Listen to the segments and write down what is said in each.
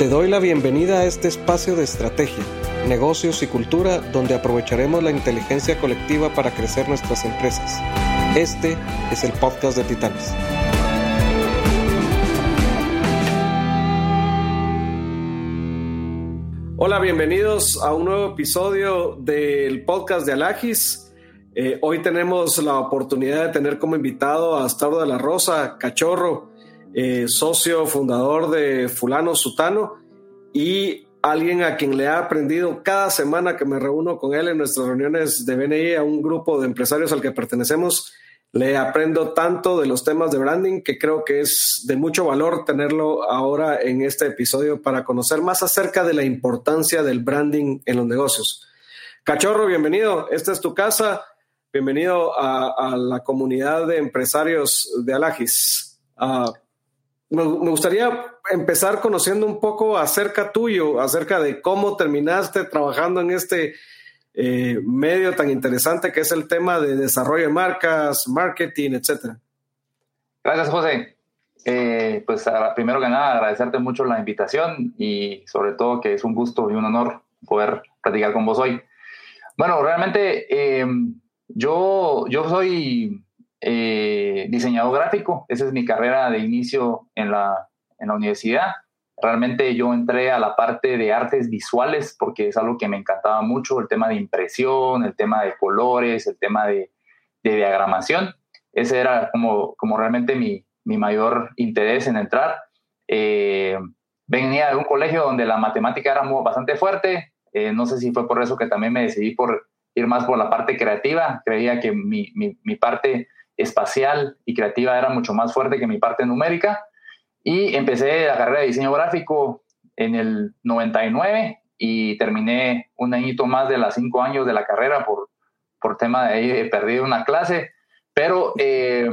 Te doy la bienvenida a este espacio de estrategia, negocios y cultura donde aprovecharemos la inteligencia colectiva para crecer nuestras empresas. Este es el podcast de Titanes. Hola, bienvenidos a un nuevo episodio del podcast de Alagis. Eh, hoy tenemos la oportunidad de tener como invitado a Astardo de la Rosa, Cachorro, eh, socio fundador de Fulano Sutano y alguien a quien le ha aprendido cada semana que me reúno con él en nuestras reuniones de BNI a un grupo de empresarios al que pertenecemos. Le aprendo tanto de los temas de branding que creo que es de mucho valor tenerlo ahora en este episodio para conocer más acerca de la importancia del branding en los negocios. Cachorro, bienvenido. Esta es tu casa. Bienvenido a, la comunidad de empresarios de Alagis. Ah, me, gustaría empezar conociendo un poco acerca tuyo, acerca de cómo terminaste trabajando en este eh, medio tan interesante que es el tema de desarrollo de marcas, marketing, etcétera. Gracias, José. Eh, pues primero que nada, agradecerte mucho la invitación y sobre todo que es un gusto y un honor poder platicar con vos hoy. Bueno, realmente eh, yo, yo soy eh, diseñador gráfico, esa es mi carrera de inicio en la, en la universidad. Realmente yo entré a la parte de artes visuales porque es algo que me encantaba mucho, el tema de impresión, el tema de colores, el tema de, de diagramación. Ese era como, como realmente mi, mi mayor interés en entrar. Eh, venía de un colegio donde la matemática era bastante fuerte. Eh, no sé si fue por eso que también me decidí por ir más por la parte creativa. Creía que mi, mi, mi parte espacial y creativa era mucho más fuerte que mi parte numérica. Y empecé la carrera de diseño gráfico en el 99 y terminé un añito más de las cinco años de la carrera por, por tema de ahí, perdido una clase. Pero eh,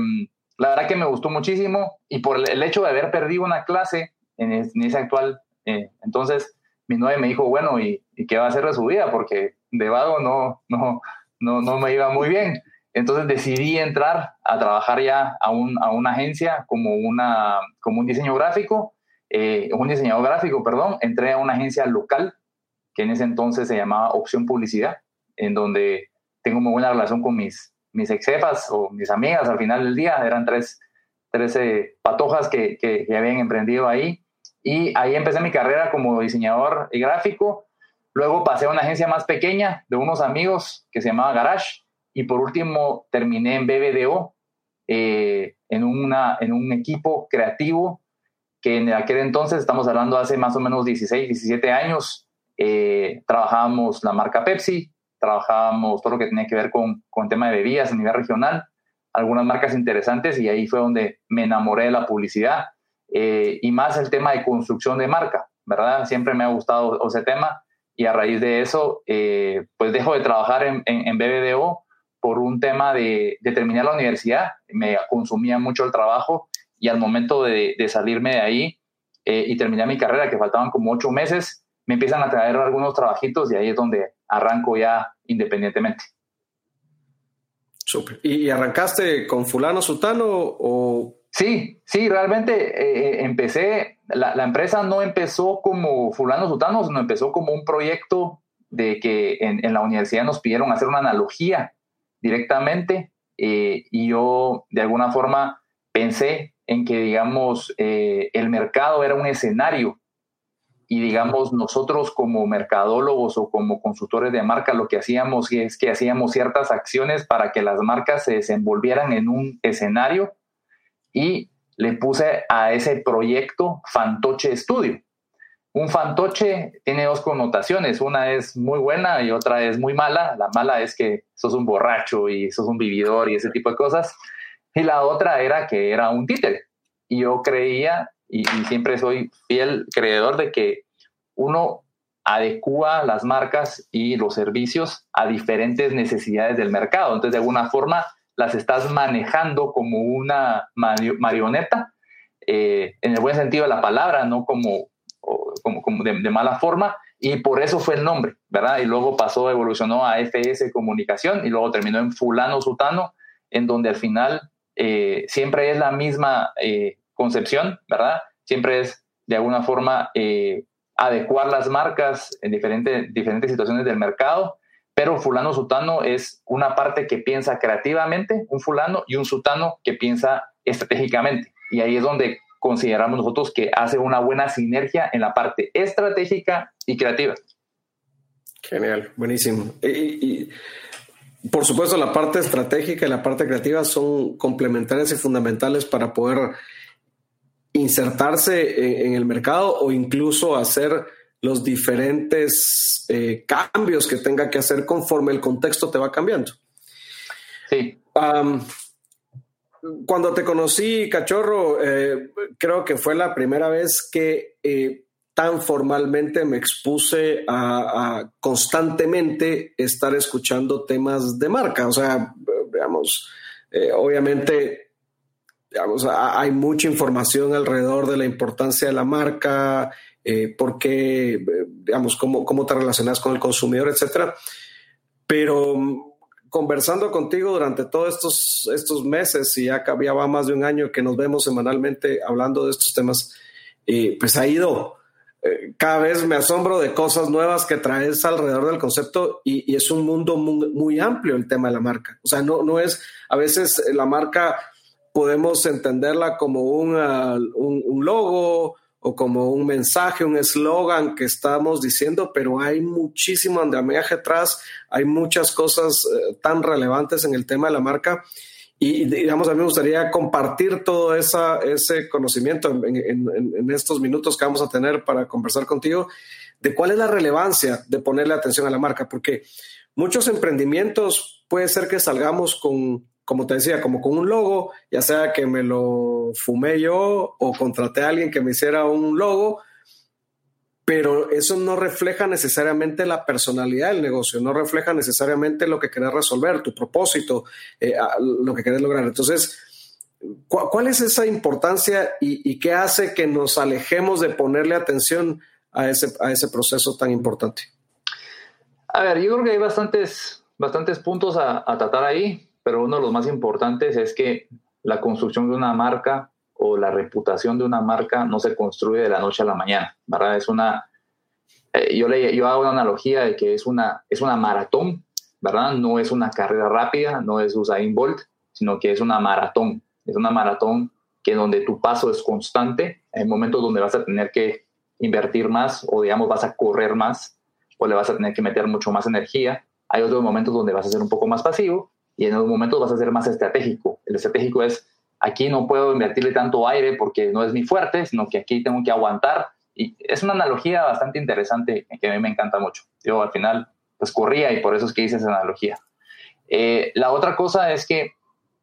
la verdad que me gustó muchísimo y por el hecho de haber perdido una clase en, ese actual, eh, entonces mi novia me dijo, bueno, ¿y, ¿y, qué va a hacer de su vida? Porque de vago no, no, no, no me iba muy bien. Entonces decidí entrar a trabajar ya a, una agencia como, una, como un diseño gráfico, eh, un diseñador gráfico, perdón. Entré a una agencia local que en ese entonces se llamaba Opción Publicidad, en donde tengo muy buena relación con mis, mis ex jefas o mis amigas al final del día. Eran tres, patojas que, que, que habían emprendido ahí. Y ahí empecé mi carrera como diseñador gráfico. Luego pasé a una agencia más pequeña de unos amigos que se llamaba Garage y por último, terminé en BBDO, eh, en, una, en un equipo creativo que en aquel entonces, estamos hablando hace más o menos 16, 17 años, eh, trabajábamos la marca Pepsi, trabajábamos todo lo que tenía que ver con, con tema de bebidas a nivel regional, algunas marcas interesantes y ahí fue donde me enamoré de la publicidad eh, y más el tema de construcción de marca, ¿verdad? Siempre me ha gustado ese tema y a raíz de eso, pues dejo de trabajar en, en, en BBDO por un tema de, terminar la universidad, me consumía mucho el trabajo y al momento de, salirme de ahí eh, y terminar mi carrera, que faltaban como ocho meses, me empiezan a traer algunos trabajitos y ahí es donde arranco ya independientemente. Súper. ¿Y arrancaste con fulano sutano o...? Sí, sí, realmente eh, empecé, la, empresa no empezó como fulano sutano, sino empezó como un proyecto de que en, en la universidad nos pidieron hacer una analogía directamente eh, y yo de alguna forma pensé en que, digamos, eh, el mercado era un escenario y, digamos, nosotros como mercadólogos o como consultores de marca lo que hacíamos es que hacíamos ciertas acciones para que las marcas se desenvolvieran en un escenario y le puse a ese proyecto Fantoche Studio. Un fantoche tiene dos connotaciones, una es muy buena y otra es muy mala. La mala es que sos un borracho y sos un vividor y ese tipo de cosas. Y la otra era que era un títere. Y yo creía, y, siempre soy fiel creedor de que uno adecua las marcas y los servicios a diferentes necesidades del mercado. Entonces, de alguna forma, las estás manejando como una marioneta, eh, en el buen sentido de la palabra, no como como, de, mala forma y por eso fue el nombre, ¿verdad? Y luego pasó, evolucionó a FS Comunicación y luego terminó en Fulano Sutano, en donde al final eh, siempre es la misma eh, concepción, ¿verdad? Siempre es de alguna forma eh, adecuar las marcas en diferentes, diferentes situaciones del mercado, pero fulano sutano es una parte que piensa creativamente, un fulano, y un sutano que piensa estratégicamente. Y ahí es donde consideramos nosotros que hace una buena sinergia en la parte estratégica y creativa. Genial, buenísimo. Y, por supuesto, la parte estratégica y la parte creativa son complementarias y fundamentales para poder insertarse en, el mercado o incluso hacer los diferentes eh, cambios que tenga que hacer conforme el contexto te va cambiando. Sí. Cuando te conocí, cachorro, eh, creo que fue la primera vez que eh, tan formalmente me expuse a, constantemente estar escuchando temas de marca. O sea, veamos, obviamente hay mucha información alrededor de la importancia de la marca, eh, por qué, digamos, cómo, cómo te relacionas con el consumidor, etcétera. Pero conversando contigo durante todos estos, estos meses, y ya, ya va más de un año que nos vemos semanalmente hablando de estos temas, eh, pues ha ido. Eh, cada vez me asombro de cosas nuevas que traes alrededor del concepto y, es un mundo muy, amplio el tema de la marca. O sea, no, no es, a veces la marca podemos entenderla como ah, un, un, logo o como un mensaje, un eslogan que estamos diciendo, pero hay muchísimo andamiaje atrás, hay muchas cosas eh, tan relevantes en el tema de la marca. Y digamos, a mí me gustaría compartir todo esa, ese conocimiento en, en, estos minutos que vamos a tener para conversar contigo de cuál es la relevancia de ponerle atención a la marca, porque muchos emprendimientos puede ser que salgamos con como te decía, como con un logo, ya sea que me lo fumé yo o contraté a alguien que me hiciera un logo, pero eso no refleja necesariamente la personalidad del negocio, no refleja necesariamente lo que querés resolver, tu propósito, eh, lo que querés lograr. Entonces, ¿cuál es esa importancia y, qué hace que nos alejemos de ponerle atención a ese, a ese proceso tan importante? A ver, yo creo que hay bastantes, bastantes puntos a tratar ahí pero uno de los más importantes es que la construcción de una marca o la reputación de una marca no se construye de la noche a la mañana, ¿verdad? Es una, eh, yo, le, yo hago una analogía de que es una, es una maratón, ¿verdad? No es una carrera rápida, no es Usain Bolt, sino que es una maratón, es una maratón que donde tu paso es constante, hay momentos donde vas a tener que invertir más o digamos vas a correr más o le vas a tener que meter mucho más energía, hay otros momentos donde vas a ser un poco más pasivo y en algún momento vas a ser más estratégico. El estratégico es, aquí no puedo invertirle tanto aire porque no es mi fuerte, sino que aquí tengo que aguantar. Y es una analogía bastante interesante que a mí me encanta mucho. Yo al final, pues corría y por eso es que hice esa analogía. Eh, la otra cosa es que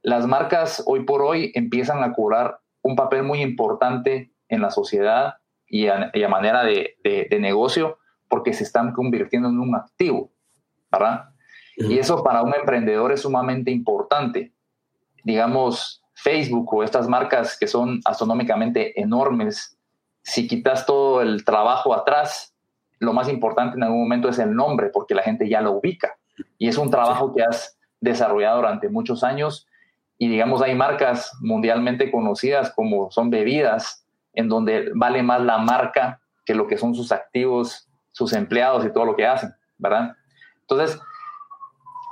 las marcas hoy por hoy empiezan a cobrar un papel muy importante en la sociedad y a, manera de, de negocio porque se están convirtiendo en un activo, ¿verdad? Y eso para un emprendedor es sumamente importante. Digamos, Facebook o estas marcas que son astronómicamente enormes, si quitas todo el trabajo atrás, lo más importante en algún momento es el nombre, porque la gente ya lo ubica. Y es un trabajo que has desarrollado durante muchos años. Y digamos, hay marcas mundialmente conocidas como son bebidas, en donde vale más la marca que lo que son sus activos, sus empleados y todo lo que hacen, ¿verdad? Entonces,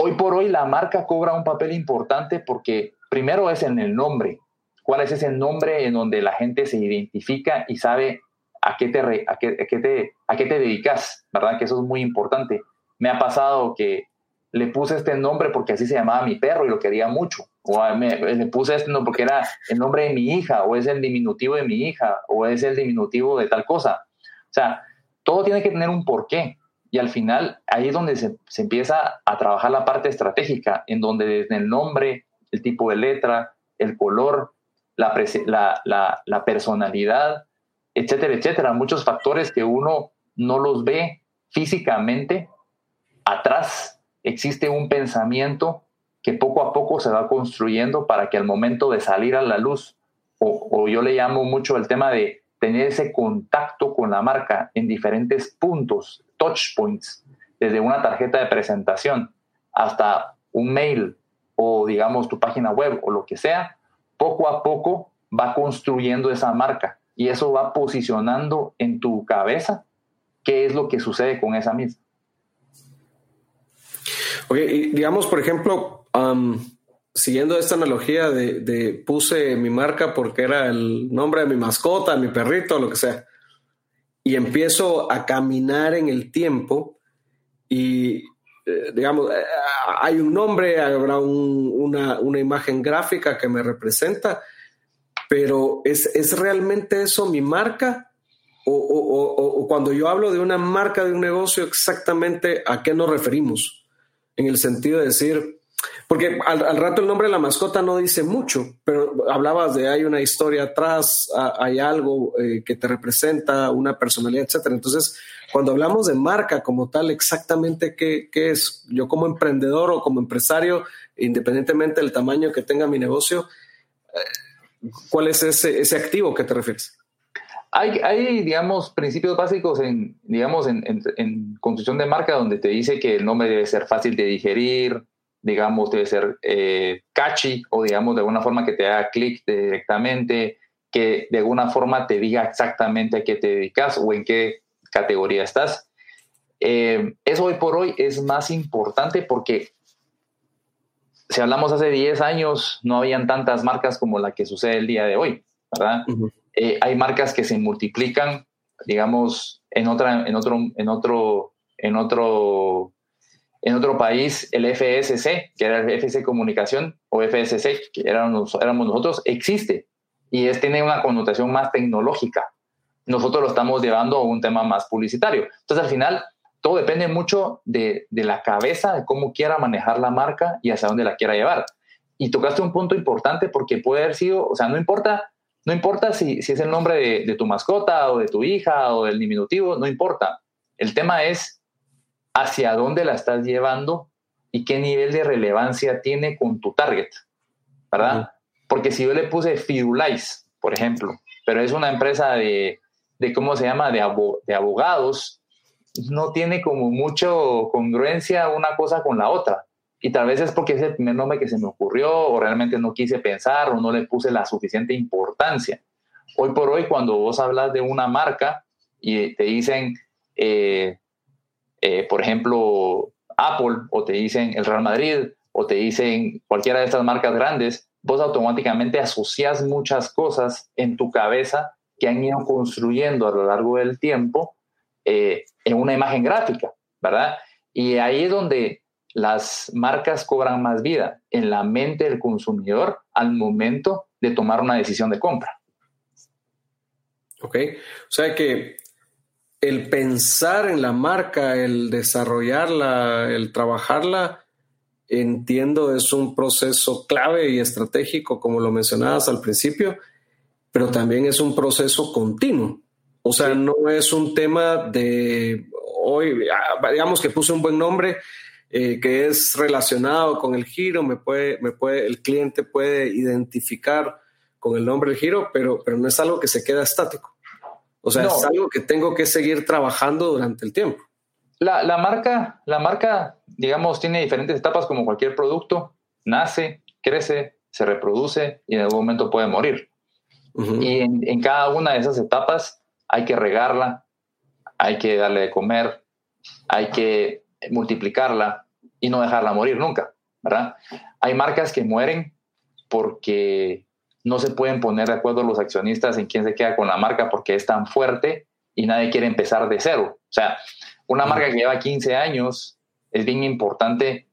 Hoy por hoy la marca cobra un papel importante porque primero es en el nombre. ¿Cuál es ese nombre en donde la gente se identifica y sabe a qué te, a qué, te, a qué te dedicas? ¿Verdad? Que eso es muy importante. Me ha pasado que le puse este nombre porque así se llamaba mi perro y lo quería mucho. O le puse este nombre porque era el nombre de mi hija, o es el diminutivo de mi hija, o es el diminutivo de tal cosa. O sea, todo tiene que tener un porqué. Y al final, ahí es donde se, empieza a trabajar la parte estratégica, en donde desde el nombre, el tipo de letra, el color, la, la, personalidad, etcétera, etcétera, muchos factores que uno no los ve físicamente, atrás existe un pensamiento que poco a poco se va construyendo para que al momento de salir a la luz, o, o yo le llamo mucho el tema de tener ese contacto con la marca en diferentes puntos, touch points, desde una tarjeta de presentación hasta un mail o digamos tu página web o lo que sea, poco a poco va construyendo esa marca y eso va posicionando en tu cabeza qué es lo que sucede con esa misma. Oye, y digamos, por ejemplo, siguiendo esta analogía de, puse mi marca porque era el nombre de mi mascota, mi perrito, lo que sea, y empiezo a caminar en el tiempo y, eh, digamos, eh, hay un nombre, habrá una, una, imagen gráfica que me representa, pero ¿es, es realmente eso mi marca? O, o, o, cuando yo hablo de una marca de un negocio, exactamente a qué nos referimos? En el sentido de decir, porque al, rato el nombre de la mascota no dice mucho, pero hablabas de hay una historia atrás, hay algo eh, que te representa, una personalidad, etcétera. Entonces, cuando hablamos de marca como tal, exactamente qué, es, yo como emprendedor o como empresario, independientemente del tamaño que tenga mi negocio, eh, ¿cuál es ese, ese activo que te refieres? Hay, hay, digamos, principios básicos en, digamos, en, construcción de marca donde te dice que el nombre debe ser fácil de digerir, digamos, debe ser eh, catchy o, digamos, de alguna forma que te haga clic directamente, que de alguna forma te diga exactamente a qué te dedicas o en qué categoría estás. Eh, eso hoy por hoy es más importante porque si hablamos hace 10 años, no habían tantas marcas como la que sucede el día de hoy, ¿verdad? Eh, hay marcas que se multiplican, digamos, en, otra, en, otro, en, otro, en otro en otro país, el FSC, que era el FSC Comunicación, o FSC, que éramos, nosotros, existe y es, tiene una connotación más tecnológica. Nosotros lo estamos llevando a un tema más publicitario. Entonces, al final, todo depende mucho de, de la cabeza, de cómo quiera manejar la marca y hacia dónde la quiera llevar. Y tocaste un punto importante porque puede haber sido, o sea, no importa, no importa si, si es el nombre de, de tu mascota o de tu hija o del diminutivo, no importa. El tema es hacia dónde la estás llevando y qué nivel de relevancia tiene con tu target, ¿verdad? Porque si yo le puse Firulais, por ejemplo, pero es una empresa de, de ¿cómo se llama?, de, de abogados, no tiene como mucho congruencia una cosa con la otra. Y tal vez es porque es el primer nombre que se me ocurrió o realmente no quise pensar o no le puse la suficiente importancia. Hoy por hoy, cuando vos hablas de una marca y te dicen, eh, eh, por ejemplo, Apple o te dicen el Real Madrid o te dicen cualquiera de estas marcas grandes, vos automáticamente asocias muchas cosas en tu cabeza que han ido construyendo a lo largo del tiempo eh, en una imagen gráfica, ¿verdad? Y ahí es donde las marcas cobran más vida en la mente del consumidor al momento de tomar una decisión de compra. Ok, o sea que el pensar en la marca, el desarrollarla, el trabajarla, entiendo es un proceso clave y estratégico, como lo mencionabas al principio, pero también es un proceso continuo. O sea, no es un tema de hoy, ah, digamos que puse un buen nombre eh, que es relacionado con el giro, me puede, me puede, el cliente puede identificar con el nombre del giro, pero, pero no es algo que se queda estático. O sea, es algo que tengo que seguir trabajando durante el tiempo. La, la, marca, la marca, digamos, tiene diferentes etapas como cualquier producto. Nace, crece, se reproduce y en algún momento puede morir. Y en, en, cada una de esas etapas hay que regarla, hay que darle de comer, hay que multiplicarla y no dejarla morir nunca, ¿verdad? Hay marcas que mueren porque no se pueden poner de acuerdo los accionistas en quién se queda con la marca porque es tan fuerte y nadie quiere empezar de cero. O sea, una marca que lleva 15 años es bien importante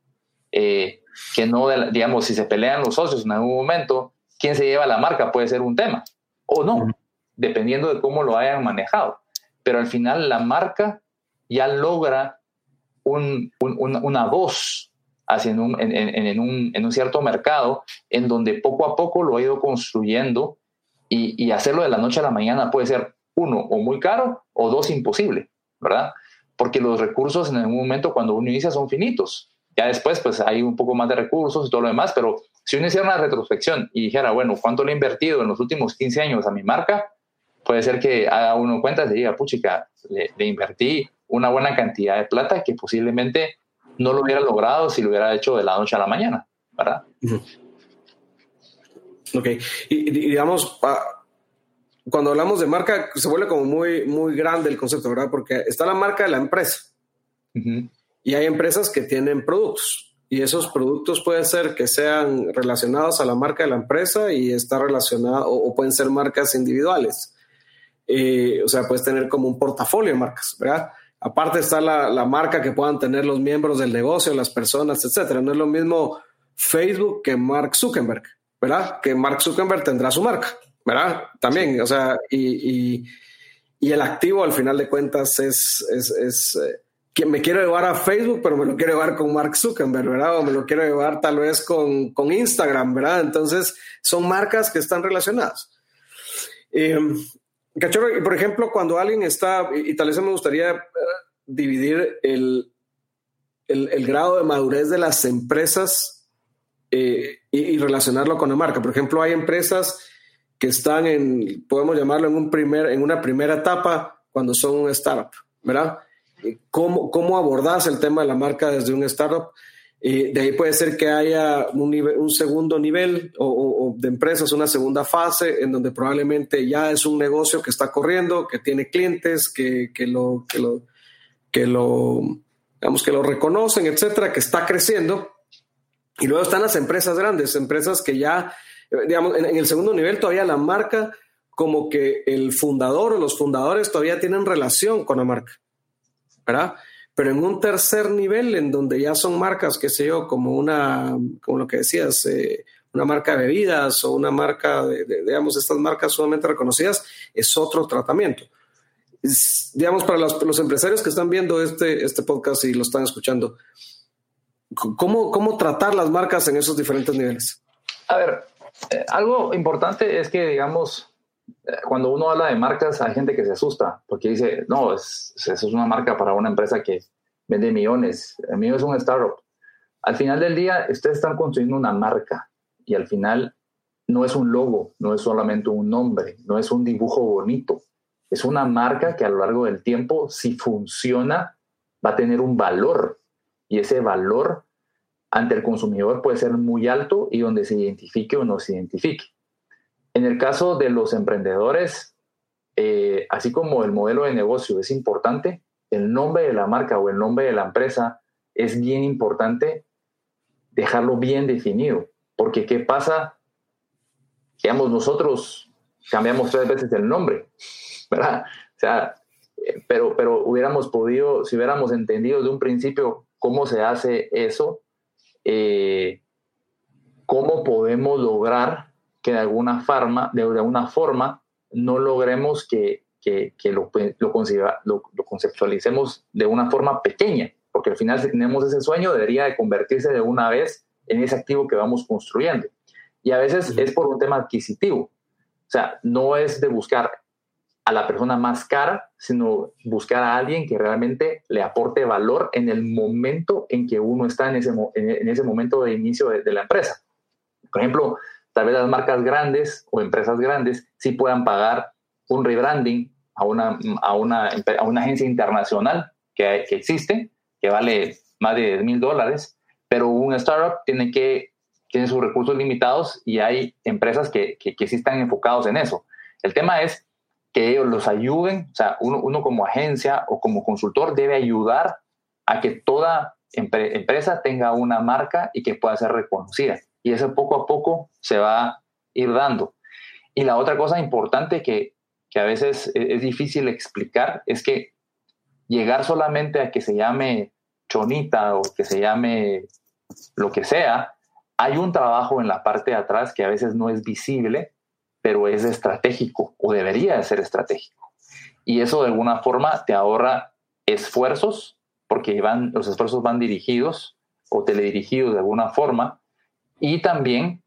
eh, que no, digamos, si se pelean los socios en algún momento, quién se lleva la marca puede ser un tema o no, dependiendo de cómo lo hayan manejado. Pero al final la marca ya logra una voz hacia en, un, en, un, en, un, cierto mercado en donde poco a poco lo ha ido construyendo y, hacerlo de la noche a la mañana puede ser uno o muy caro o dos imposible, ¿verdad? Porque los recursos en algún momento cuando uno inicia son finitos. Ya después pues hay un poco más de recursos y todo lo demás, pero si uno hiciera una retrospección y dijera, bueno, ¿cuánto le he invertido en los últimos 15 años a mi marca? Puede ser que haga uno cuentas y diga, puchica, le invertí una buena cantidad de plata que posiblemente no lo hubiera logrado si lo hubiera hecho de la noche a la mañana, ¿verdad? Ok, y, digamos, cuando hablamos de marca, se vuelve como muy, muy grande el concepto, ¿verdad? Porque está la marca de la empresa. Y hay empresas que tienen productos. Y esos productos pueden ser que sean relacionados a la marca de la empresa y está relacionado, o, pueden ser marcas individuales. Eh, o sea, puedes tener como un portafolio de marcas, ¿verdad? Aparte está la, la, marca que puedan tener los miembros del negocio, las personas, etcétera. No es lo mismo Facebook que Mark Zuckerberg, ¿verdad? Que Mark Zuckerberg tendrá su marca, ¿verdad? También, o sea, y, y, y, el activo al final de cuentas es, es, es eh, que me quiero llevar a Facebook, pero me lo quiero llevar con Mark Zuckerberg, ¿verdad? O me lo quiero llevar tal vez con, con Instagram, ¿verdad? Entonces, son marcas que están relacionadas. Eh, Cachorro, por ejemplo, cuando alguien está, y, tal vez me gustaría eh, dividir el, el, grado de madurez de las empresas eh, y, relacionarlo con la marca. Por ejemplo, hay empresas que están en, podemos llamarlo en, un primer, en una primera etapa cuando son un startup, ¿verdad? ¿Cómo, ¿Cómo abordas el tema de la marca desde un startup? De ahí puede ser que haya un, un segundo nivel o, de empresas, una segunda fase en donde probablemente ya es un negocio que está corriendo, que tiene clientes, que, que lo, que lo, que lo, digamos, que lo reconocen, etcétera, que está creciendo. Y luego están las empresas grandes, empresas que ya, digamos, en, en el segundo nivel todavía la marca, como que el fundador o los fundadores todavía tienen relación con la marca, ¿verdad? Pero en un tercer nivel, en donde ya son marcas, qué sé yo, como una, como lo que decías, eh, una marca de bebidas o una marca, de, digamos, estas marcas sumamente reconocidas, es otro tratamiento. digamos, para los, empresarios que están viendo este, este podcast y lo están escuchando, ¿cómo, ¿cómo tratar las marcas en esos diferentes niveles? A ver, eh, algo importante es que, digamos, cuando uno habla de marcas, hay gente que se asusta porque dice, no, es, es una marca para una empresa que vende millones. El mío es un startup. Al final del día, ustedes están construyendo una marca y al final no es un logo, no es solamente un nombre, no es un dibujo bonito. Es una marca que a lo largo del tiempo, si funciona, va a tener un valor. Y ese valor ante el consumidor puede ser muy alto y donde se identifique o no se identifique. En el caso de los emprendedores, eh, así como el modelo de negocio es importante, el nombre de la marca o el nombre de la empresa es bien importante dejarlo bien definido. Porque ¿qué pasa? Digamos, nosotros cambiamos tres veces el nombre, ¿verdad? O sea, eh, pero, pero hubiéramos podido, si hubiéramos entendido de un principio cómo se hace eso, eh, cómo podemos lograr que de alguna forma, de alguna forma no logremos que, que, lo, lo, lo, conceptualicemos de una forma pequeña, porque al final si tenemos ese sueño debería de convertirse de una vez en ese activo que vamos construyendo. Y a veces es por un tema adquisitivo. O sea, no es de buscar a la persona más cara, sino buscar a alguien que realmente le aporte valor en el momento en que uno está en ese, en ese momento de inicio de, de la empresa. Por ejemplo, tal vez las marcas grandes o empresas grandes sí puedan pagar un rebranding a una, a una, a una agencia internacional que, existe, que vale más de 10 mil dólares, pero un startup tiene que tiene sus recursos limitados y hay empresas que, que, que, sí están enfocados en eso. El tema es que ellos los ayuden, o sea, uno, uno como agencia o como consultor debe ayudar a que toda empresa tenga una marca y que pueda ser reconocida y eso poco a poco se va a ir dando. Y la otra cosa importante que, que a veces e-, es difícil explicar es que llegar solamente a que se llame chonita o que se llame lo que sea, hay un trabajo en la parte de atrás que a veces no es visible, pero es estratégico o debería de ser estratégico. Y eso de alguna forma te ahorra esfuerzos, porque van, los esfuerzos van dirigidos o teledirigidos de alguna forma y también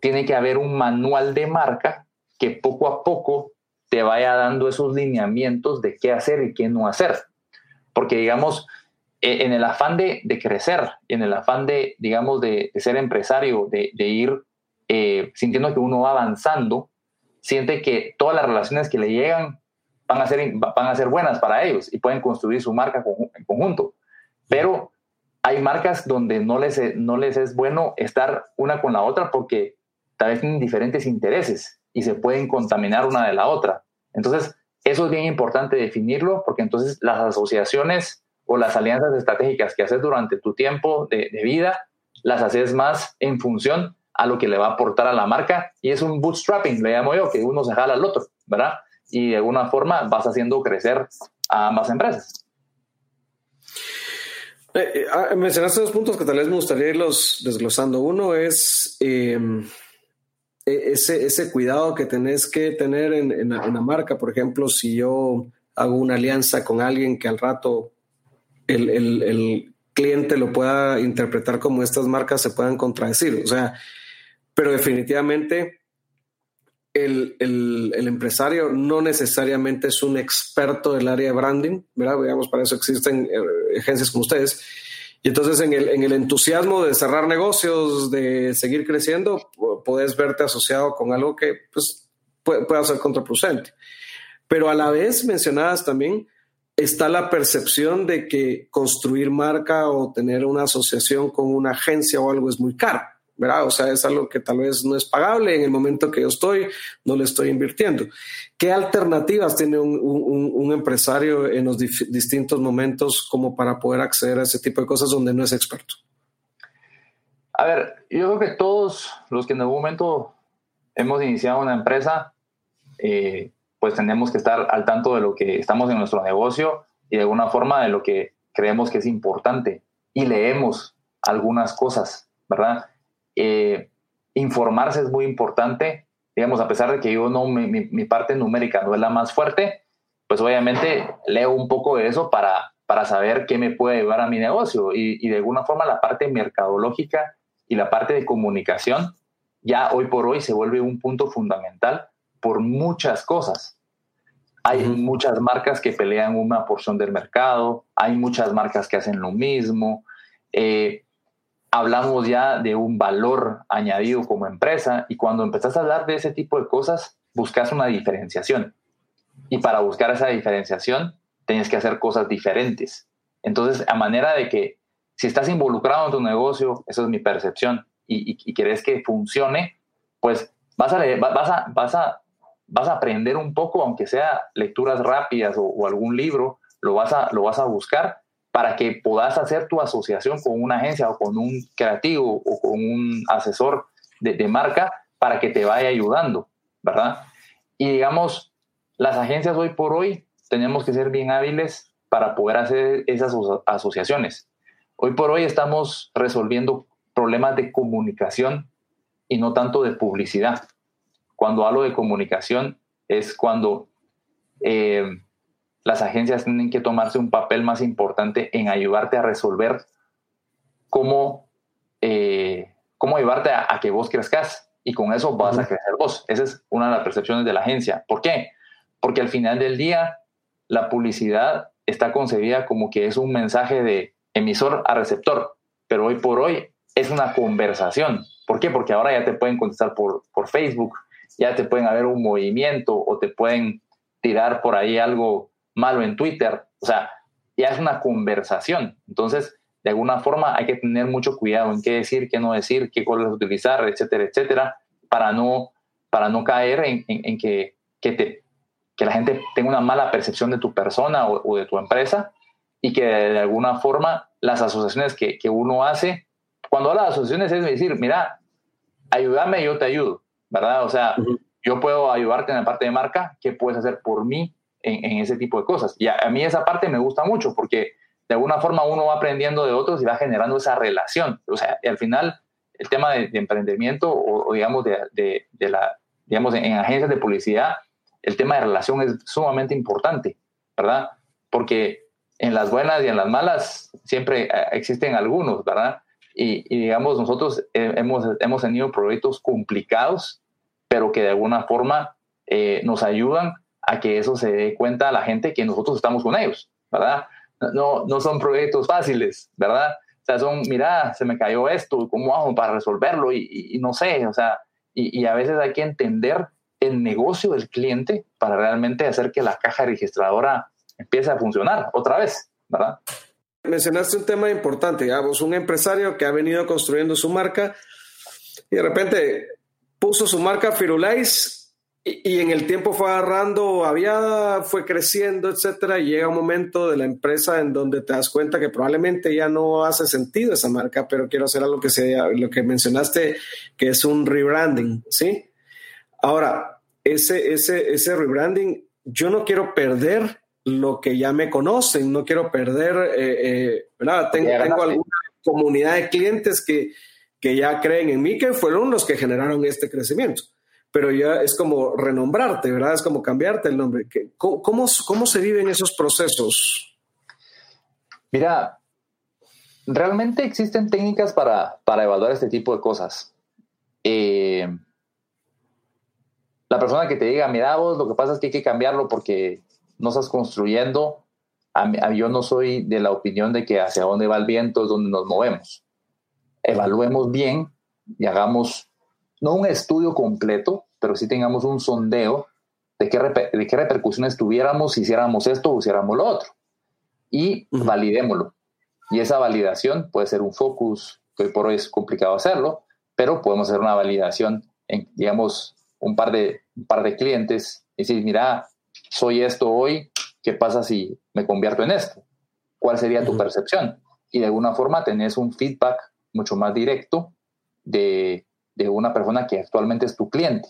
tiene que haber un manual de marca que poco a poco te vaya dando esos lineamientos de qué hacer y qué no hacer. Porque, digamos, e, en el afán de, crecer, en el afán de, digamos, de, ser empresario, de, ir eh, sintiendo que uno va avanzando, siente que todas las relaciones que le llegan van a ser, van a ser buenas para ellos y pueden construir su marca en conjunto. Pero hay marcas donde no les, no les es bueno estar una con la otra porque tal vez tienen diferentes intereses y se pueden contaminar una de la otra. Entonces, eso es bien importante definirlo porque entonces las asociaciones o las alianzas estratégicas que haces durante tu tiempo de, vida, las haces más en función a lo que le va a aportar a la marca y es un bootstrapping, le llamo yo, que uno se jala al otro, ¿verdad? Y de alguna forma vas haciendo crecer a ambas empresas. Eh, eh ah, mencionaste dos puntos que tal vez me gustaría irlos desglosando. Uno es eh, e-, ese, ese cuidado que tenés que tener en, en, la, marca. Por ejemplo, si yo hago una alianza con alguien que al rato el, el, cliente lo pueda interpretar como estas marcas se puedan contradecir. O sea, pero definitivamente el, empresario no necesariamente es un experto del área de branding, ¿verdad? Digamos, para eso existen eh, agencias como ustedes y entonces en el, en el entusiasmo de cerrar negocios, de seguir creciendo, puedes verte asociado con algo que pues, puede ser contraproducente. Pero a la vez mencionadas también, está la percepción de que construir marca o tener una asociación con una agencia o algo es muy caro. ¿Verdad? O sea, es algo que tal vez no es pagable en el momento que yo estoy, no le estoy invirtiendo. ¿Qué alternativas tiene un, empresario en los distintos momentos como para poder acceder a ese tipo de cosas donde no es experto? A ver, yo creo que todos los que en algún momento hemos iniciado una empresa, eh, pues tenemos que estar al tanto de lo que estamos en nuestro negocio y de alguna forma de lo que creemos que es importante y leemos algunas cosas, ¿verdad? Eh, informarse es muy importante, digamos, a pesar de que yo no, mi, parte numérica no es la más fuerte, pues obviamente leo un poco de eso para, para saber qué me puede llevar a mi negocio y, y de alguna forma la parte mercadológica y la parte de comunicación ya hoy por hoy se vuelve un punto fundamental por muchas cosas. Hay muchas marcas que pelean una porción del mercado, hay muchas marcas que hacen lo mismo. Eh, hablamos ya de un valor añadido como empresa y cuando empezás a hablar de ese tipo de cosas, buscas una diferenciación. Y para buscar esa diferenciación, tienes que hacer cosas diferentes. Entonces, a manera de que si estás involucrado en tu negocio, eso es mi percepción, y, y, querés que funcione, pues vas a, vas, a, vas, a, vas a aprender un poco, aunque sea lecturas rápidas o, o algún libro, lo vas, a, lo vas a buscar para que puedas hacer tu asociación con una agencia o con un creativo o con un asesor de, marca para que te vaya ayudando, ¿verdad? Y digamos, las agencias hoy por hoy tenemos que ser bien hábiles para poder hacer esas asociaciones. Hoy por hoy estamos resolviendo problemas de comunicación y no tanto de publicidad. Cuando hablo de comunicación es cuando eh, las agencias tienen que tomarse un papel más importante en ayudarte a resolver cómo, eh, cómo llevarte a, que vos crezcas y con eso vas a crecer vos. Esa es una de las percepciones de la agencia. ¿Por qué? Porque al final del día la publicidad está concebida como que es un mensaje de emisor a receptor, pero hoy por hoy es una conversación. ¿Por qué? Porque ahora ya te pueden contestar por, por Facebook, ya te pueden haber un movimiento o te pueden tirar por ahí algo malo en Twitter. O sea, ya es una conversación. Entonces, de alguna forma hay que tener mucho cuidado en qué decir, qué no decir, qué colores utilizar, etcétera, etcétera, para no, para no caer en, en, que, que, te, que la gente tenga una mala percepción de tu persona o, de tu empresa y que de alguna forma las asociaciones que, que uno hace, cuando habla de asociaciones es decir, mira, ayúdame, yo te ayudo, ¿verdad? O sea, yo puedo ayudarte en la parte de marca, ¿qué puedes hacer por mí en, ese tipo de cosas. Y a, mí esa parte me gusta mucho porque de alguna forma uno va aprendiendo de otros y va generando esa relación. O sea, al final el tema de, emprendimiento o, digamos de, de, la, digamos en, agencias de publicidad, el tema de relación es sumamente importante, ¿verdad? Porque en las buenas y en las malas siempre eh, existen algunos, ¿verdad? Y, digamos, nosotros hemos, hemos tenido proyectos complicados, pero que de alguna forma eh, nos ayudan a que eso se dé cuenta a la gente que nosotros estamos con ellos, ¿verdad? No, no son proyectos fáciles, ¿verdad? O sea, son, mira, se me cayó esto, ¿cómo hago para resolverlo? Y, no sé, o sea, y, y, a veces hay que entender el negocio del cliente para realmente hacer que la caja registradora empiece a funcionar otra vez, ¿verdad? Mencionaste un tema importante, digamos, un empresario que ha venido construyendo su marca y de repente puso su marca Firulais Y, en el tiempo fue agarrando, había, fue creciendo, etcétera, y llega un momento de la empresa en donde te das cuenta que probablemente ya no hace sentido esa marca, pero quiero hacer algo que sea, lo que mencionaste, que es un rebranding, ¿sí? Ahora, ese, ese, ese rebranding, yo no quiero perder lo que ya me conocen, no quiero perder, eh, eh, ¿verdad? Tengo, tengo alguna comunidad de clientes que, que ya creen en mí, que fueron los que generaron este crecimiento pero ya es como renombrarte, ¿verdad? Es como cambiarte el nombre. ¿Cómo, cómo, se viven esos procesos? Mira, realmente existen técnicas para, para evaluar este tipo de cosas. Eh, la persona que te diga, mira vos, lo que pasa es que hay que cambiarlo porque no estás construyendo, yo no soy de la opinión de que hacia dónde va el viento es donde nos movemos. Evaluemos bien y hagamos no un estudio completo, pero sí tengamos un sondeo de qué, de qué repercusiones tuviéramos si hiciéramos esto o hiciéramos lo otro. Y validémoslo. Y esa validación puede ser un focus, que por hoy es complicado hacerlo, pero podemos hacer una validación en, digamos, un par de, un par de clientes y decir, mira, soy esto hoy, ¿qué pasa si me convierto en esto? ¿Cuál sería tu percepción? Y de alguna forma tenés un feedback mucho más directo de de una persona que actualmente es tu cliente,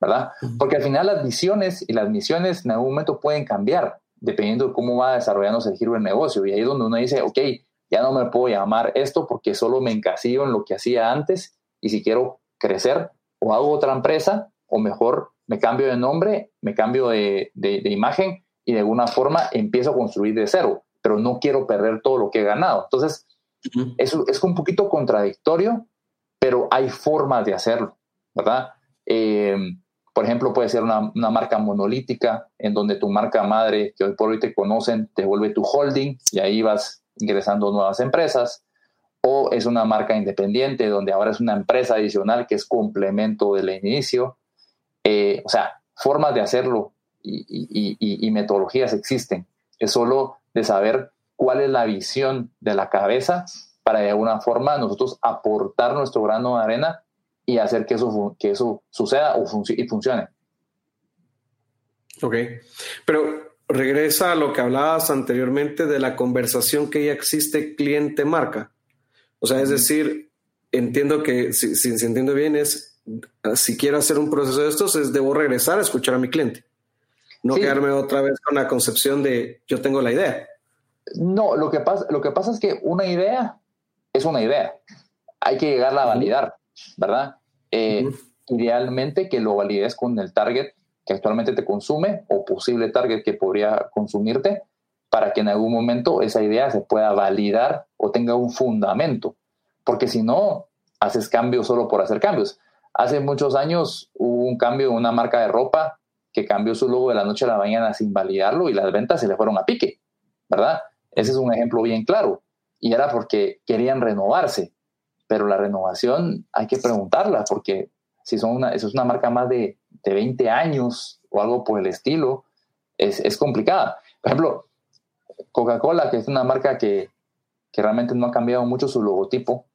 ¿verdad? Porque al final las visiones y las misiones en algún momento pueden cambiar dependiendo de cómo va desarrollándose el giro del negocio. Y ahí es donde uno dice, ok, ya no me puedo llamar esto porque solo me encasillo en lo que hacía antes y si quiero crecer o hago otra empresa o mejor me cambio de nombre, me cambio de, imagen y de alguna forma empiezo a construir de cero, pero no quiero perder todo lo que he ganado. Entonces, eso es un poquito contradictorio, pero hay formas de hacerlo, ¿verdad? Eh, por ejemplo, puede ser una, marca monolítica en donde tu marca madre, que hoy por hoy te conocen, te vuelve tu holding y ahí vas ingresando nuevas empresas. O es una marca independiente donde ahora es una empresa adicional que es complemento del inicio. Eh, o sea, formas de hacerlo y metodologías existen. Es solo de saber cuál es la visión de la cabeza para de alguna forma nosotros aportar nuestro grano de arena y hacer que eso, que eso suceda o y funcione. Ok, pero regresa a lo que hablabas anteriormente de la conversación que ya existe cliente-marca. O sea, es decir, entiendo que, si, si, entiendo bien, es si quiero hacer un proceso de estos, es debo regresar a escuchar a mi cliente. No quedarme otra vez con la concepción de yo tengo la idea. No, lo que pasa, lo que pasa es que una idea es una idea. Hay que llegarla a validar, ¿verdad? Eh, idealmente que lo valides con el target que actualmente te consume o posible target que podría consumirte para que en algún momento esa idea se pueda validar o tenga un fundamento. Porque si no, haces cambios solo por hacer cambios. Hace muchos años hubo un cambio en una marca de ropa que cambió su logo de la noche a la mañana sin validarlo y las ventas se le fueron a pique, ¿verdad? Ese es un ejemplo bien claro y era porque querían renovarse. Pero la renovación hay que preguntarla, porque si son una, eso es una marca más de, de 20 años o algo por el estilo, es, es complicada. Por ejemplo, Coca-Cola, que es una marca que, que realmente no ha cambiado mucho su logotipo,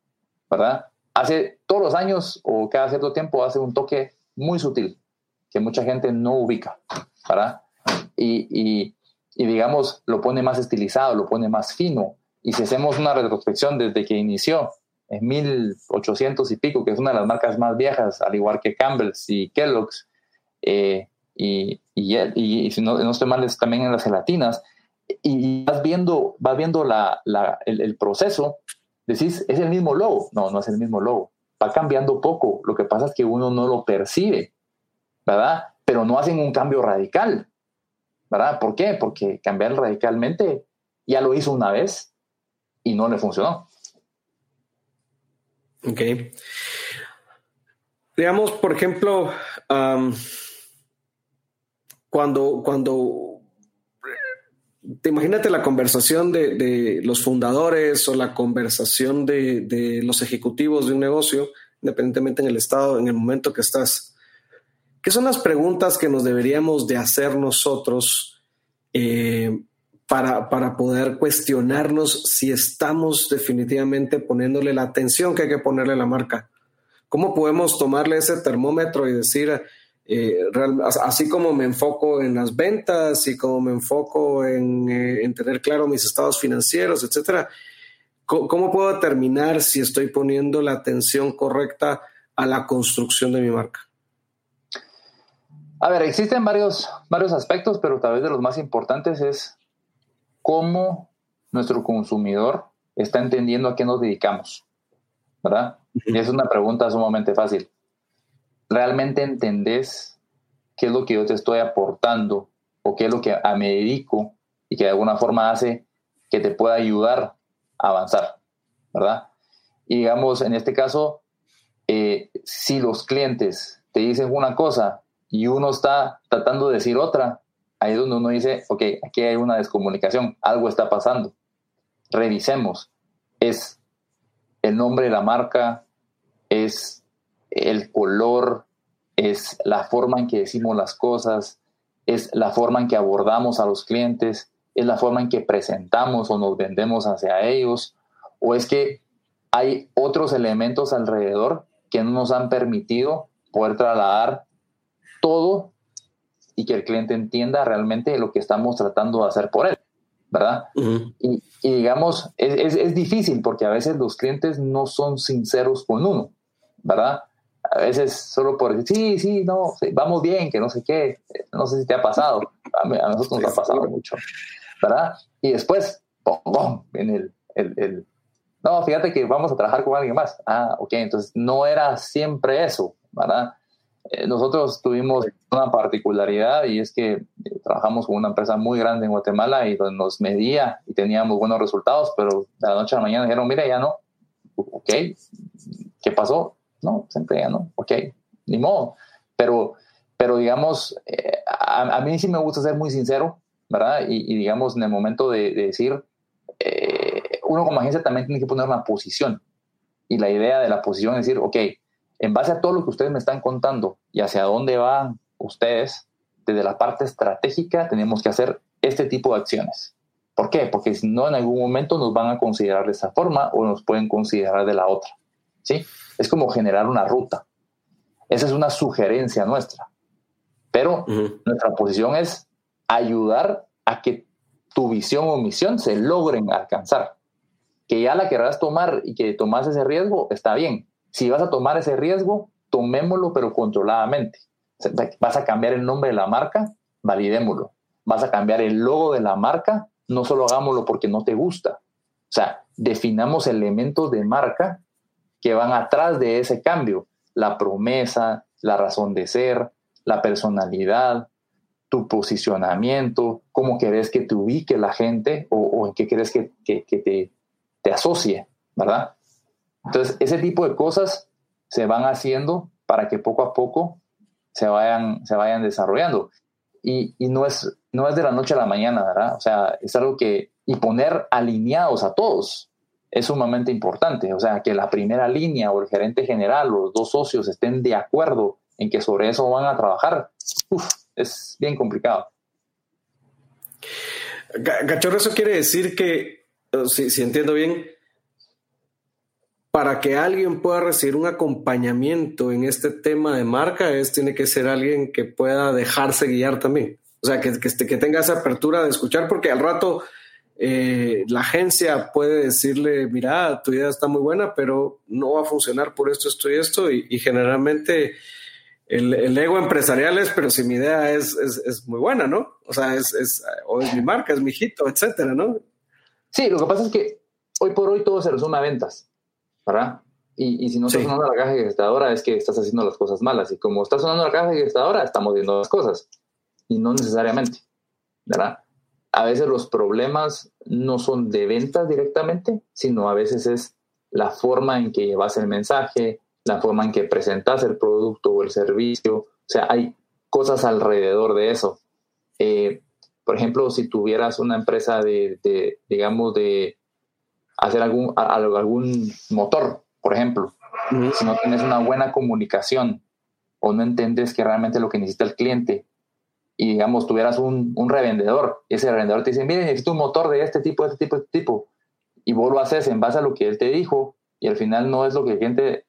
¿verdad? Hace todos los años o cada cierto tiempo hace un toque muy sutil que mucha gente no ubica, ¿verdad? Y, y, y, digamos, lo pone más estilizado, lo pone más fino, y si hacemos una retrospección desde que inició en 1800 y pico, que es una de las marcas más viejas, al igual que Campbell's y Kellogg's, eh, y, y, si no, no estoy mal, es también en las gelatinas, y vas viendo, vas viendo la, la, el, proceso, decís, es el mismo logo. No, no es el mismo logo. Va cambiando poco. Lo que pasa es que uno no lo percibe, ¿verdad? Pero no hacen un cambio radical, ¿verdad? ¿Por qué? Porque cambiar radicalmente ya lo hizo una vez y no le funcionó. Ok. Digamos, por ejemplo, cuando, cuando te imagínate la conversación de, los fundadores o la conversación de, de, los ejecutivos de un negocio, independientemente en el estado, en el momento que estás. ¿Qué son las preguntas que nos deberíamos de hacer nosotros eh, para, para, poder cuestionarnos si estamos definitivamente poniéndole la atención que hay que ponerle a la marca. ¿Cómo podemos tomarle ese termómetro y decir, eh, así como me enfoco en las ventas y como me enfoco en, eh, tener claro mis estados financieros, etcétera, ¿cómo, puedo determinar si estoy poniendo la atención correcta a la construcción de mi marca? A ver, existen varios, varios aspectos, pero tal vez de los más importantes es cómo nuestro consumidor está entendiendo a qué nos dedicamos, ¿verdad? Y es una pregunta sumamente fácil realmente entendés qué es lo que yo te estoy aportando o qué es lo que me dedico y que de alguna forma hace que te pueda ayudar a avanzar, ¿verdad? Y digamos, en este caso, eh, si los clientes te dicen una cosa y uno está tratando de decir otra, ahí es donde uno dice, ok, aquí hay una descomunicación, algo está pasando. Revisemos. Es el nombre de la marca, es el color, es la forma en que decimos las cosas, es la forma en que abordamos a los clientes, es la forma en que presentamos o nos vendemos hacia ellos, o es que hay otros elementos alrededor que no nos han permitido poder trasladar todo y que el cliente entienda realmente lo que estamos tratando de hacer por él, ¿verdad? y, digamos, es, es, difícil porque a veces los clientes no son sinceros con uno, ¿verdad? a veces solo por decir, sí, sí, no, vamos bien, que no sé qué, no sé si te ha pasado, a, nosotros nos ha pasado mucho, ¿verdad? Y después, ¡pum, en el, el, no, fíjate que vamos a trabajar con alguien más. Ah, ok, entonces no era siempre eso, ¿verdad? Eh, nosotros tuvimos una particularidad y es que eh, trabajamos con una empresa muy grande en Guatemala y nos medía y teníamos buenos resultados, pero de la noche a la mañana dijeron, mira, ya no. Ok, ¿qué pasó? No, siempre ya no, ok, ni modo. Pero, pero digamos, eh, a, mí sí me gusta ser muy sincero, ¿verdad? Y, digamos, en el momento de, decir, eh, uno como agencia también tiene que poner una posición. Y la idea de la posición es decir, ok, en base a todo lo que ustedes me están contando y hacia dónde van ustedes, desde la parte estratégica tenemos que hacer este tipo de acciones. ¿Por qué? Porque si no, en algún momento nos van a considerar de esa forma o nos pueden considerar de la otra. ¿Sí? Es como generar una ruta. Esa es una sugerencia nuestra. Pero nuestra posición es ayudar a que tu visión o misión se logren alcanzar. Que ya la querrás tomar y que tomas ese riesgo, está bien. Si vas a tomar ese riesgo, tomémoslo, pero controladamente. Vas a cambiar el nombre de la marca, validémoslo. Vas a cambiar el logo de la marca, no solo hagámoslo porque no te gusta. O sea, definamos elementos de marca que van atrás de ese cambio. La promesa, la razón de ser, la personalidad, tu posicionamiento, cómo querés que te ubique la gente o, en qué querés que, te, te, asocie, ¿verdad? Entonces, ese tipo de cosas se van haciendo para que poco a poco se vayan, se vayan desarrollando. Y, y, no, es, no es de la noche a la mañana, ¿verdad? O sea, es algo que, y poner alineados a todos, es sumamente importante. O sea, que la primera línea o el gerente general o los dos socios estén de acuerdo en que sobre eso van a trabajar, es bien complicado. Cachorro, eso quiere decir que, si, si entiendo bien, para que alguien pueda recibir un acompañamiento en este tema de marca, es, tiene que ser alguien que pueda dejarse guiar también. O sea, que, que, que tenga esa apertura de escuchar, porque al rato eh, la agencia puede decirle, mira, tu idea está muy buena, pero no va a funcionar por esto, esto y esto, y, generalmente el, ego empresarial es, pero si mi idea es, es, muy buena, ¿no? O sea, es, o es mi marca, es mi hijito, etcétera, ¿no? Sí, lo que pasa es que hoy por hoy todo se resume a ventas, ¿verdad? Y, y si no estás sonando la caja gestadora es que estás haciendo las cosas malas. Y como está sonando la caja gestadora, estamos viendo las cosas. Y no necesariamente, ¿verdad? a veces los problemas no son de ventas directamente, sino a veces es la forma en que llevas el mensaje, la forma en que presentas el producto o el servicio. O sea, hay cosas alrededor de eso. Eh, por ejemplo, si tuvieras una empresa de, digamos, de hacer algún, algún motor, por ejemplo, si no tienes una buena comunicación o no entiendes que realmente lo que necesita el cliente y digamos tuvieras un, un, revendedor y ese revendedor te dice, mire, necesito un motor de este tipo, de este tipo, de este tipo, y vos lo haces en base a lo que él te dijo y al final no es lo que el cliente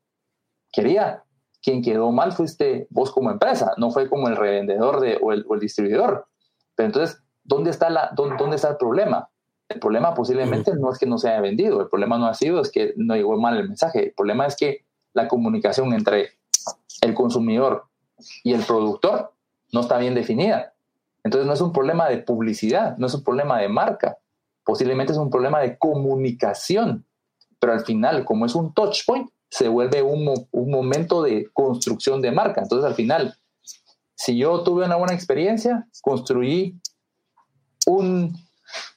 quería, quien quedó mal fuiste vos como empresa, no fue como el revendedor de, o, el, distribuidor. Pero entonces, ¿dónde está, la, dónde, está el problema? El problema posiblemente no es que no se haya vendido, el problema no ha sido es que no llegó mal el mensaje, el problema es que la comunicación entre el consumidor y el productor no está bien definida. Entonces no es un problema de publicidad, no es un problema de marca, posiblemente es un problema de comunicación, pero al final, como es un touch point, se vuelve un, un momento de construcción de marca. Entonces, al final, si yo tuve una buena experiencia, construí un,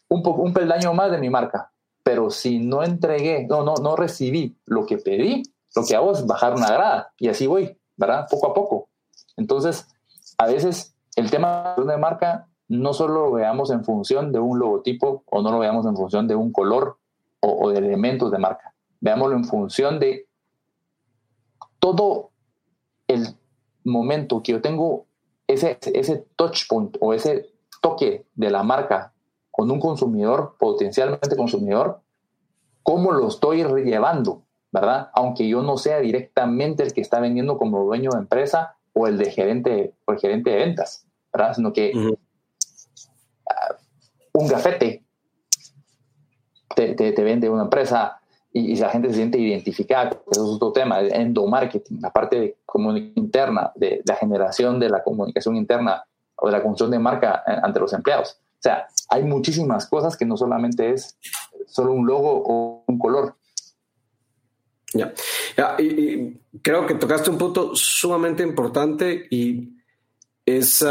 un, peldaño más de mi marca. Pero si no entregué, no, no, no recibí lo que pedí, lo que hago es bajar una grada y así voy, ¿verdad? Poco a poco. Entonces, a veces el tema de marca no solo lo veamos en función de un logotipo o no lo veamos en función de un color o, o de elementos de marca. Veámoslo en función de todo el momento que yo tengo ese, ese touch point o ese toque de la marca con un consumidor, potencialmente consumidor, cómo lo estoy llevando, ¿verdad? Aunque yo no sea directamente el que está vendiendo como dueño de empresa o el de gerente o el gerente de ventas, ¿verdad? Sino que ah, un gafete te, te, vende una empresa, y, la gente se siente identificada, eso es otro tema, el endomarketing, la parte de interna, de, la generación de la comunicación interna o de la construcción de marca eh, ante los empleados. O sea, hay muchísimas cosas que no solamente es solo un logo o un color. Ya, y, creo que tocaste un punto sumamente importante y es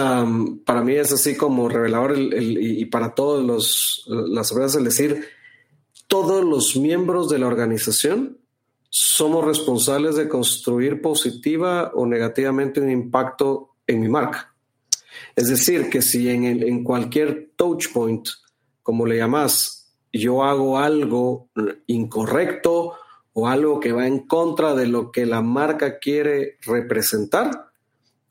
para mí es así como revelador y para todos los las empresas el decir todos los miembros de la organización somos responsables de construir positiva o negativamente un impacto en mi marca. Es decir, que si en, en cualquier touch point, como le llamas, yo hago algo incorrecto o algo que va en contra de lo que la marca quiere representar,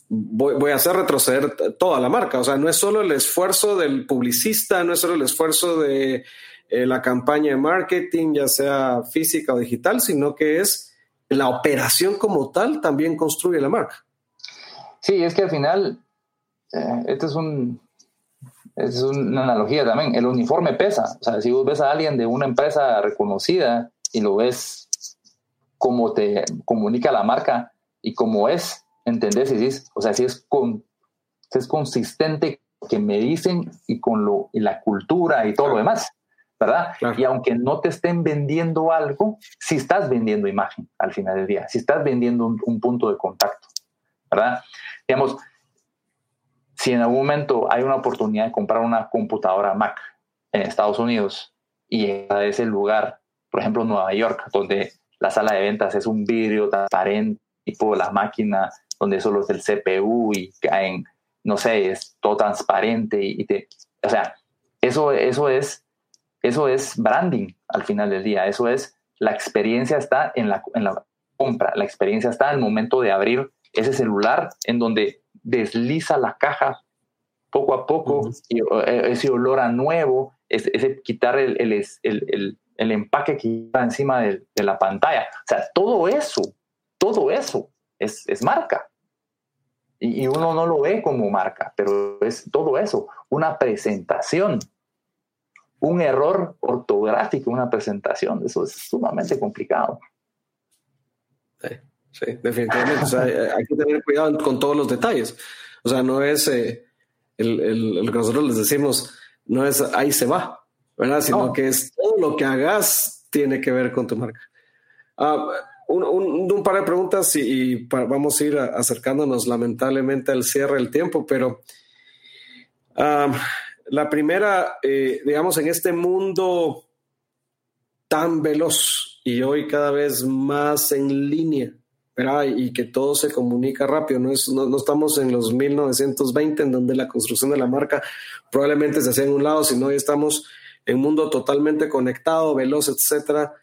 voy, voy, a hacer retroceder toda la marca. O sea, no es solo el esfuerzo del publicista, no es solo el esfuerzo de eh, la campaña de marketing, ya sea física o digital, sino que es la operación como tal también construye la marca. Sí, es que al final, eh, esto es un, es una analogía también. El uniforme pesa. O sea, si vos ves a alguien de una empresa reconocida y lo ves cómo te comunica la marca y cómo es, entendés y dices, o sea, si es, con, es consistente que me dicen y con lo, y la cultura y todo lo demás. ¿verdad? Y aunque no te estén vendiendo algo, si estás vendiendo imagen al final del día, si estás vendiendo un, punto de contacto, ¿verdad? Digamos, si en algún momento hay una oportunidad de comprar una computadora Mac en Estados Unidos y a ese lugar, por ejemplo Nueva York, donde la sala de ventas es un vidrio transparente, tipo la máquina donde solo es el CPU y caen, no sé, es todo transparente y, te, o sea, eso, eso es eso es branding al final del día, eso es, la experiencia está en la, en la compra, la experiencia está en el momento de abrir ese celular en donde desliza la caja poco a poco, y, eh, ese olor a nuevo, ese, quitar el, el, el, el, empaque que está encima de, de, la pantalla. O sea, todo eso, todo eso es, es marca. Y, y, uno no lo ve como marca, pero es todo eso, una presentación un error ortográfico una presentación. Eso es sumamente complicado. Sí, sí definitivamente. hay que tener cuidado con todos los detalles. O sea, no es eh, el, que nosotros les decimos, no es ahí se va, ¿verdad? Sino que es todo lo que hagas tiene que ver con tu marca. Ah, un, par de preguntas y, vamos a ir acercándonos lamentablemente al cierre del tiempo, pero ah, la primera, eh, digamos, en este mundo tan veloz y hoy cada vez más en línea, Y que todo se comunica rápido, no, es, no, estamos en los 1920 en donde la construcción de la marca probablemente se hacía en un lado, sino hoy estamos en un mundo totalmente conectado, veloz, etcétera.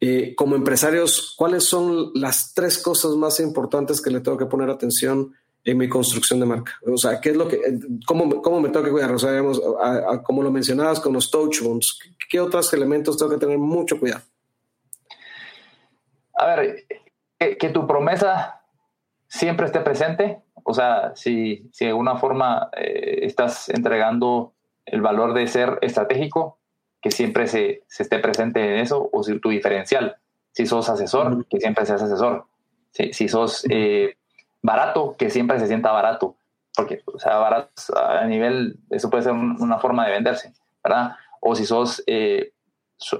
Eh, como empresarios, ¿cuáles son las tres cosas más importantes que le tengo que poner atención en mi construcción de marca? O sea, ¿qué es lo que, cómo, cómo me tengo que cuidar? O sea, digamos, como lo mencionabas con los touch points, ¿qué otros elementos tengo que tener mucho cuidado? A ver, que, tu promesa siempre esté presente. O sea, si, si de alguna forma eh, estás entregando el valor de ser estratégico, que siempre se, se, esté presente en eso, o si tu diferencial. Si sos asesor, que siempre seas asesor. Si, si sos eh, barato, que siempre se sienta barato. Porque, o sea, barato a nivel, eso puede ser una forma de venderse, ¿verdad? O si sos, eh,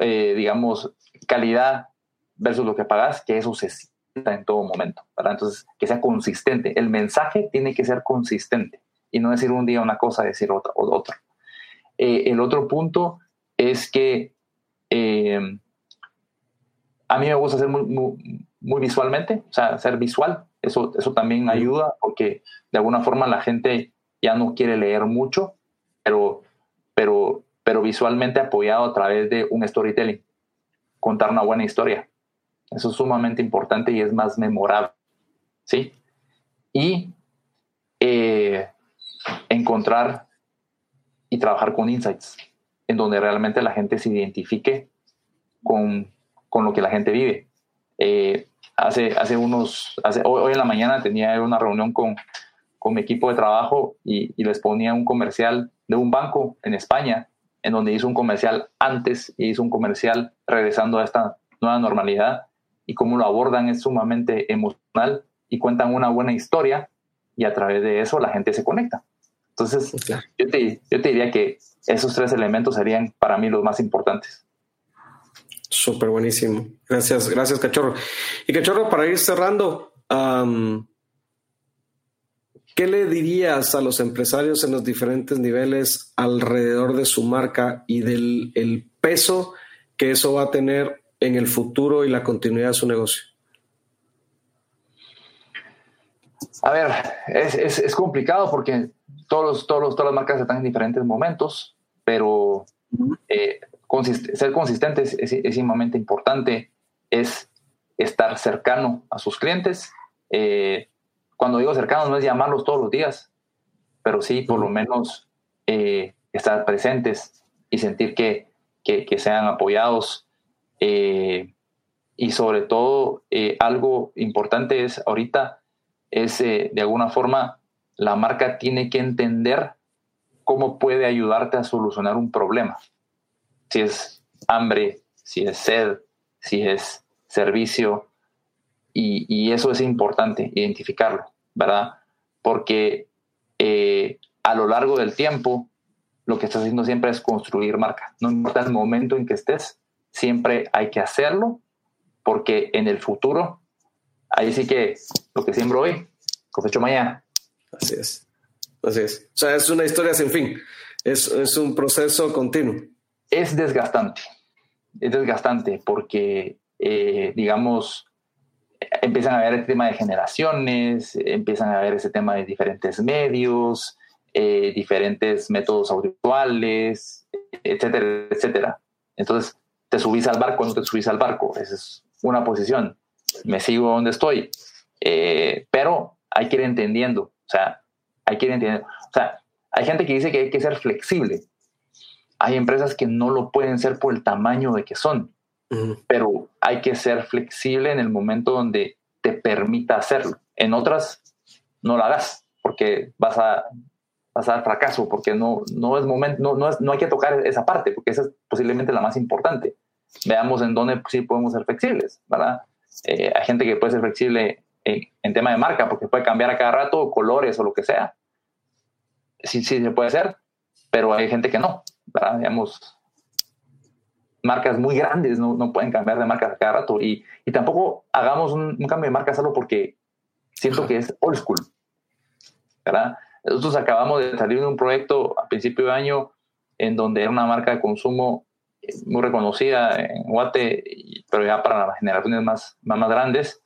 digamos, calidad versus lo que pagas, que eso se en todo momento, ¿verdad? Entonces, que sea consistente. El mensaje tiene que ser consistente y no decir un día una cosa, decir otra o otra. Eh, el otro punto es que eh, a mí me gusta ser muy, muy, visualmente, o sea, ser visual. Eso, eso también ayuda porque de alguna forma la gente ya no quiere leer mucho, pero, pero, pero visualmente apoyado a través de un storytelling, contar una buena historia. Eso es sumamente importante y es más memorable. ¿Sí? Y eh, encontrar y trabajar con insights, en donde realmente la gente se identifique con, con lo que la gente vive. Eh, hace, hace unos, hace, hoy, en la mañana tenía una reunión con, con mi equipo de trabajo y, y, les ponía un comercial de un banco en España, en donde hizo un comercial antes y hizo un comercial regresando a esta nueva normalidad y cómo lo abordan es sumamente emocional y cuentan una buena historia y a través de eso la gente se conecta. Entonces, yo, te, yo te diría que esos tres elementos serían para mí los más importantes. Súper buenísimo. Gracias, gracias, Cachorro. Y Cachorro, para ir cerrando, ¿qué le dirías a los empresarios en los diferentes niveles alrededor de su marca y del el peso que eso va a tener en el futuro y la continuidad de su negocio? A ver, es, es, complicado porque todos, todos, todas las marcas están en diferentes momentos, pero eh, ser consistente es, es, sumamente importante, es estar cercano a sus clientes. Eh, cuando digo cercano no es llamarlos todos los días, pero sí por lo menos eh, estar presentes y sentir que, que, que sean apoyados eh, y sobre todo, eh, algo importante es ahorita, es eh, de alguna forma, la marca tiene que entender cómo puede ayudarte a solucionar un problema. Si es hambre, si es sed, si es servicio. Y, y eso es importante, identificarlo, ¿verdad? Porque a lo largo del tiempo, lo que estás haciendo siempre es construir marca. No importa el momento en que estés, siempre hay que hacerlo porque en el futuro, ahí sí que lo que siembro hoy, cosecho mañana. Así es. Así es. O sea, es una historia sin fin. Es, es un proceso continuo. Es desgastante. Es desgastante porque, eh, digamos, empiezan a haber este tema de generaciones, empiezan a haber ese tema de diferentes medios, eh, diferentes métodos audiovisuales, etcétera, etcétera. Entonces, te subís al barco o no te subís al barco. Esa es una posición. Me sigo donde estoy. Eh, pero hay que ir entendiendo. O sea, hay que ir entendiendo. O sea, hay gente que dice que hay que ser flexible. Hay empresas que no lo pueden ser por el tamaño de que son. Pero hay que ser flexible en el momento donde te permita hacerlo. En otras, no lo hagas porque vas a pasar fracaso, porque no, no es momento, no, no, es, no hay que tocar esa parte, porque esa es posiblemente la más importante veamos en dónde sí podemos ser flexibles, ¿verdad? Eh, hay gente que puede ser flexible en, tema de marca porque puede cambiar a cada rato colores o lo que sea. Sí, sí se puede hacer, pero hay gente que no, ¿verdad? Digamos, marcas muy grandes no, no pueden cambiar de marca a cada rato y, y tampoco hagamos un, cambio de marca solo porque siento que es old school, ¿verdad? Nosotros acabamos de salir de un proyecto a principio de año en donde era una marca de consumo muy reconocida en Guate, pero ya para las generaciones más, más, grandes,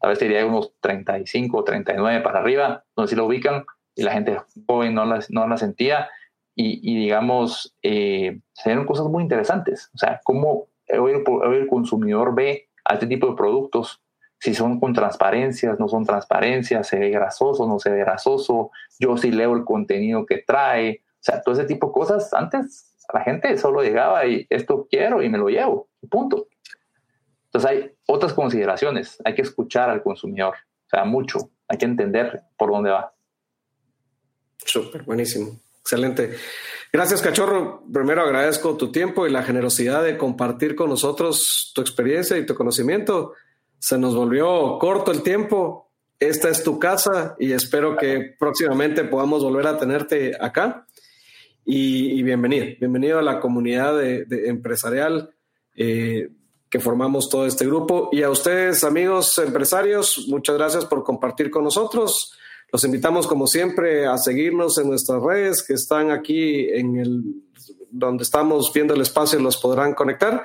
tal vez sería unos 35 o 39 para arriba, donde sí lo ubican y la gente joven no la, no la sentía. Y, y digamos, eh, se dieron cosas muy interesantes. O sea, cómo el, el consumidor ve a este tipo de productos, si son con transparencias, no son transparencias, se ve grasoso, no se ve grasoso, yo sí leo el contenido que trae, o sea, todo ese tipo de cosas antes la gente solo llegaba y esto quiero y me lo llevo, punto. Entonces hay otras consideraciones, hay que escuchar al consumidor, o sea, mucho, hay que entender por dónde va. Súper, buenísimo. Excelente. Gracias, Cachorro. Primero agradezco tu tiempo y la generosidad de compartir con nosotros tu experiencia y tu conocimiento. Se nos volvió corto el tiempo. Esta es tu casa y espero que próximamente podamos volver a tenerte acá. Y, bienvenido, bienvenido a la comunidad de, empresarial eh, que formamos todo este grupo. Y a ustedes, amigos empresarios, muchas gracias por compartir con nosotros. Los invitamos, como siempre, a seguirnos en nuestras redes que están aquí en el donde estamos viendo el espacio, los podrán conectar.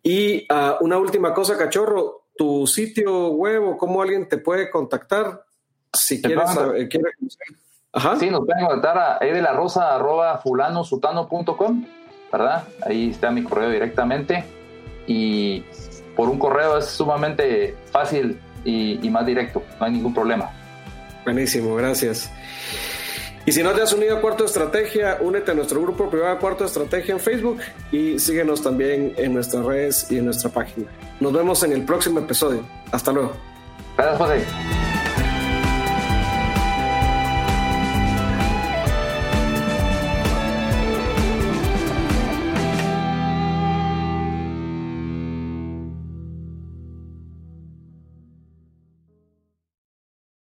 Y ah, una última cosa, cachorro, tu sitio web o cómo alguien te puede contactar si quieres, saber, Ajá. Sí, nos pueden contactar a edelarosa.fulanosutano.com, ¿verdad? Ahí está mi correo directamente. Y por un correo es sumamente fácil y más directo, no hay ningún problema. Buenísimo, gracias. Y si no te has unido a Cuarto Estrategia, únete a nuestro grupo privado Cuarto Estrategia en Facebook y síguenos también en nuestras redes y en nuestra página. Nos vemos en el próximo episodio. Hasta luego. Gracias, José.